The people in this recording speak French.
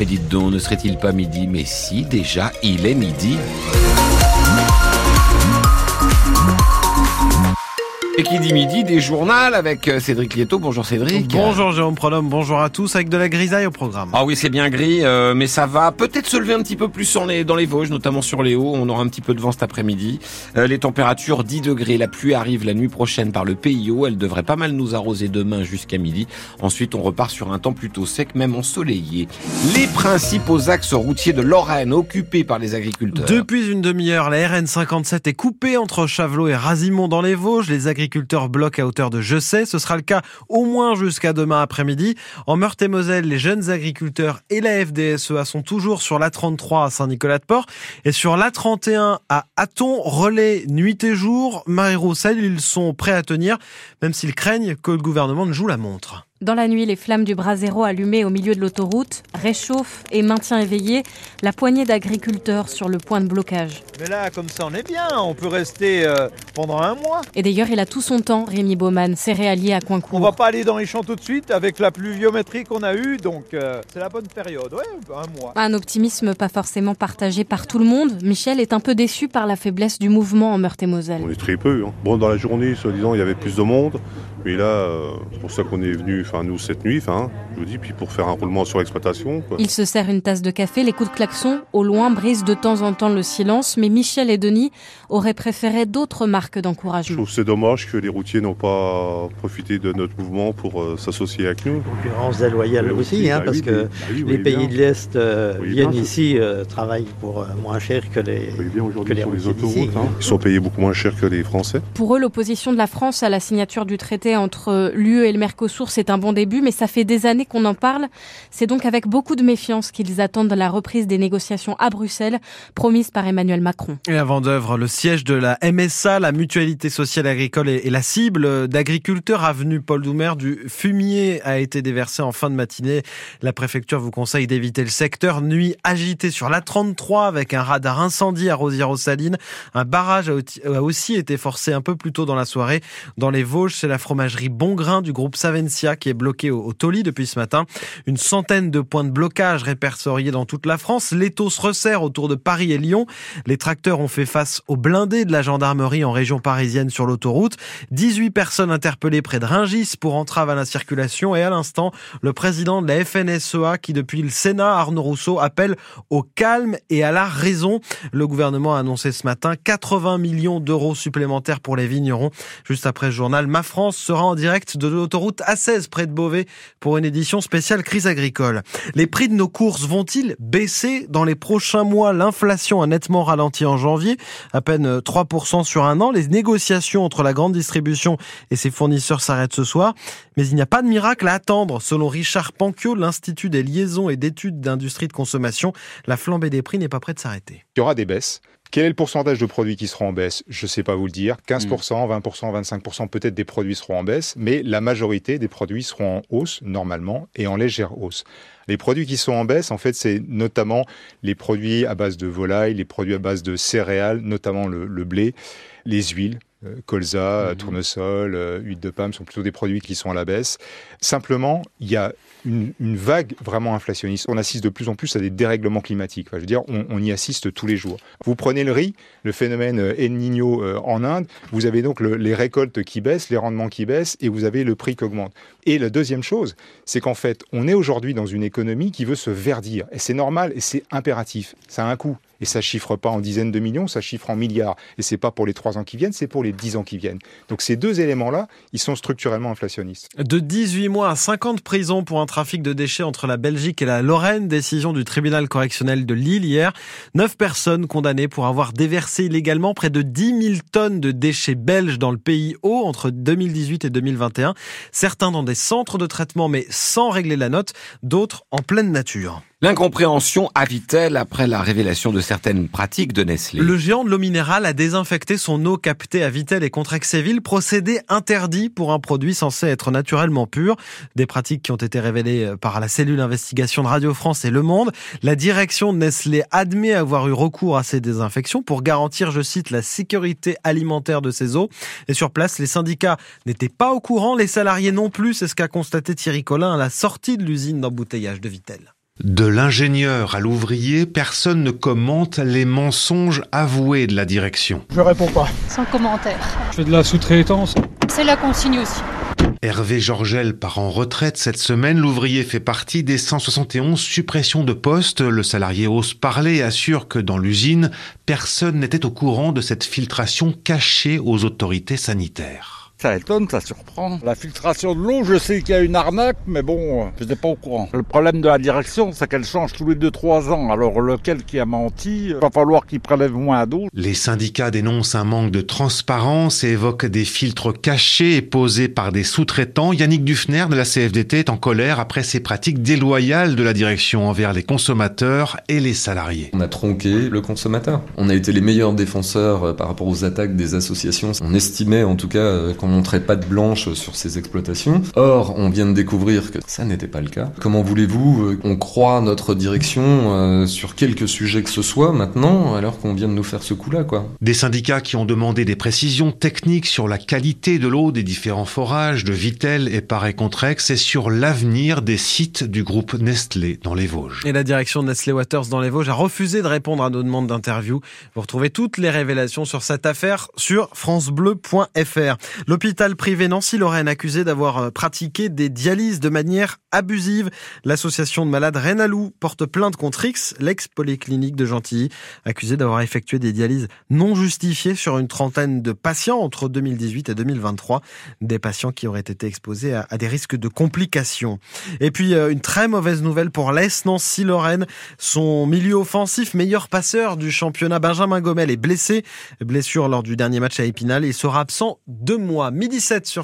Mais dites donc, ne serait-il pas midi? Mais si, déjà, il est midi. Et qui dit midi, des journaux avec euh, Cédric Lieto. Bonjour Cédric. Bonjour Jérôme Pronome, bonjour à tous, avec de la grisaille au programme. Ah oui, c'est bien gris, euh, mais ça va peut-être se lever un petit peu plus dans les, dans les Vosges, notamment sur les hauts. On aura un petit peu de vent cet après-midi. Euh, les températures 10 degrés. La pluie arrive la nuit prochaine par le PIO. Elle devrait pas mal nous arroser demain jusqu'à midi. Ensuite, on repart sur un temps plutôt sec, même ensoleillé. Les principaux axes routiers de Lorraine occupés par les agriculteurs. Depuis une demi-heure, la RN57 est coupée entre Chavelot et Razimont dans les Vosges. Les agriculteurs agriculteurs bloquent à hauteur de Je sais. Ce sera le cas au moins jusqu'à demain après-midi. En Meurthe-et-Moselle, les jeunes agriculteurs et la FDSEA sont toujours sur l'A33 à Saint-Nicolas-de-Port et sur l'A31 à Aton, relais nuit et jour. Marie-Roussel, ils sont prêts à tenir, même s'ils craignent que le gouvernement ne joue la montre. Dans la nuit, les flammes du brasero allumées au milieu de l'autoroute réchauffent et maintient éveillé la poignée d'agriculteurs sur le point de blocage. Mais là, comme ça, on est bien, on peut rester euh, pendant un mois. Et d'ailleurs, il a tout son temps, Rémi Baumann, céréalier à Coincourt. On va pas aller dans les champs tout de suite avec la pluviométrie qu'on a eue, donc euh, c'est la bonne période, ouais, un mois. Un optimisme pas forcément partagé par tout le monde. Michel est un peu déçu par la faiblesse du mouvement en Meurthe-et-Moselle. On est très peu. Hein. Bon, dans la journée, soi-disant, il y avait plus de monde. Mais là, euh, c'est pour ça qu'on est venu, enfin nous cette nuit, enfin, je vous dis, puis pour faire un roulement sur l'exploitation. Il se sert une tasse de café, les coups de klaxon au loin brisent de temps en temps le silence, mais Michel et Denis auraient préféré d'autres marques d'encouragement. Je trouve c'est dommage que les routiers n'ont pas profité de notre mouvement pour euh, s'associer avec nous. Concurrence déloyale aussi, hein, bah parce que bah les pays de l'Est euh, viennent ici, travaillent pour moins cher que les, que les, les autoroutes. Hein. Ils sont payés beaucoup moins cher que les Français. Pour eux, l'opposition de la France à la signature du traité entre l'UE et le Mercosur, c'est un bon début, mais ça fait des années qu'on en parle. C'est donc avec beaucoup de méfiance qu'ils attendent la reprise des négociations à Bruxelles, promise par Emmanuel Macron. Et avant d'œuvre, le siège de la MSA, la Mutualité Sociale Agricole, est la cible d'agriculteurs. Avenue Paul Doumer, du fumier a été déversé en fin de matinée. La préfecture vous conseille d'éviter le secteur. Nuit agitée sur la 33 avec un radar incendie à Rosière-aux-Salines. Un barrage a aussi été forcé un peu plus tôt dans la soirée. Dans les Vosges, c'est la fromagerie fromagerie Bongrain du groupe Savencia qui est bloqué au, Toli depuis ce matin. Une centaine de points de blocage répertoriés dans toute la France. L'étau se resserre autour de Paris et Lyon. Les tracteurs ont fait face aux blindés de la gendarmerie en région parisienne sur l'autoroute. 18 personnes interpellées près de Ringis pour entrave à la circulation et à l'instant, le président de la FNSEA qui depuis le Sénat, Arnaud Rousseau, appelle au calme et à la raison. Le gouvernement a annoncé ce matin 80 millions d'euros supplémentaires pour les vignerons. Juste après le journal, Ma France sera en direct de l'autoroute A16 près de Beauvais pour une édition spéciale crise agricole. Les prix de nos courses vont-ils baisser dans les prochains mois? L'inflation a nettement ralenti en janvier, à peine 3% sur un an. Les négociations entre la grande distribution et ses fournisseurs s'arrêtent ce soir. Mais il n'y a pas de miracle à attendre. Selon Richard Panquio, l'Institut des liaisons et d'études d'industrie de consommation, la flambée des prix n'est pas prête de s'arrêter. Il y aura des baisses. Quel est le pourcentage de produits qui seront en baisse? Je ne sais pas vous le dire. 15%, 20%, 25%, peut-être des produits seront en baisse, mais la majorité des produits seront en hausse normalement et en légère hausse. Les produits qui sont en baisse, en fait, c'est notamment les produits à base de volaille, les produits à base de céréales, notamment le, le blé, les huiles, colza, mhm. tournesol, euh, huile de palme sont plutôt des produits qui sont à la baisse. Simplement, il y a une, vague vraiment inflationniste. On assiste de plus en plus à des dérèglements climatiques. je veux dire, on, y assiste tous les jours. Vous prenez le riz, le phénomène euh, El Niño en Inde, vous avez donc les récoltes qui baissent, les rendements qui baissent, et vous avez le prix qui augmente. Et la deuxième chose, c'est qu'en fait, on est aujourd'hui dans une économie qui veut se verdir. Et c'est normal et c'est impératif. Ça a un coût. Et ça chiffre pas en dizaines de millions, ça chiffre en milliards. Et c'est pas pour les trois ans qui viennent, c'est pour les dix ans qui viennent. Donc ces deux éléments-là, ils sont structurellement inflationnistes. De 18 mois à 50 prisons pour un trafic de déchets entre la Belgique et la Lorraine, décision du tribunal correctionnel de Lille hier. Neuf personnes condamnées pour avoir déversé illégalement près de 10 000 tonnes de déchets belges dans le pays haut entre 2018 et 2021. Certains dans des centres de traitement mais sans régler la note, d'autres en pleine nature. L'incompréhension a elle après la révélation de certaines pratiques de Nestlé? Le géant de l'eau minérale a désinfecté son eau captée à Vitel et Contrexéville, procédé interdit pour un produit censé être naturellement pur. Des pratiques qui ont été révélées par la cellule investigation de Radio France et Le Monde. La direction de Nestlé admet avoir eu recours à ces désinfections pour garantir, je cite, la sécurité alimentaire de ses eaux. Et sur place, les syndicats n'étaient pas au courant, les salariés non plus, c'est ce qu'a constaté Thierry Collin à la sortie de l'usine d'embouteillage de Vitel. De l'ingénieur à l'ouvrier, personne ne commente les mensonges avoués de la direction. Je réponds pas. Sans commentaire. Je fais de la sous-traitance. C'est la consigne aussi. Hervé Georgel part en retraite cette semaine. L'ouvrier fait partie des 171 suppressions de postes. Le salarié ose parler et assure que dans l'usine, personne n'était au courant de cette filtration cachée aux autorités sanitaires. Ça étonne, ça surprend. La filtration de l'eau, je sais qu'il y a une arnaque, mais bon, je n'étais pas au courant. Le problème de la direction, c'est qu'elle change tous les 2-3 ans. Alors lequel qui a menti, il va falloir qu'il prélève moins d'eau. Les syndicats dénoncent un manque de transparence et évoquent des filtres cachés et posés par des sous-traitants. Yannick Dufner de la CFDT est en colère après ces pratiques déloyales de la direction envers les consommateurs et les salariés. On a tronqué le consommateur. On a été les meilleurs défenseurs euh, par rapport aux attaques des associations. On estimait en tout cas euh, qu'on montrait pas de blanche sur ces exploitations. Or, on vient de découvrir que ça n'était pas le cas. Comment voulez-vous euh, qu'on croit notre direction euh, sur quelques sujets que ce soit maintenant, alors qu'on vient de nous faire ce coup-là, quoi? Des syndicats qui ont demandé des précisions techniques sur la qualité de l'eau des différents forages de Vitel et Paris-Contrex et sur l'avenir des sites du groupe Nestlé dans les Vosges. Et la direction de Nestlé Waters dans les Vosges a refusé de répondre à nos demandes d'interview. Vous retrouvez toutes les révélations sur cette affaire sur francebleu.fr. L'hôpital privé Nancy-Lorraine accusé d'avoir euh, pratiqué des dialyses de manière abusive. L'association de malades Renalou porte plainte contre X, l'ex-polyclinique de Gentilly, accusé d'avoir effectué des dialyses non justifiées sur une trentaine de patients entre 2018 et 2023. Des patients qui auraient été exposés à, des risques de complications. Et puis, euh, une très mauvaise nouvelle pour l'Est Nancy-Lorraine. Son milieu offensif, meilleur passeur du championnat, Benjamin Gomel, est blessé. Blessure lors du dernier match à Épinal et sera absent deux mois. Midi 7 sur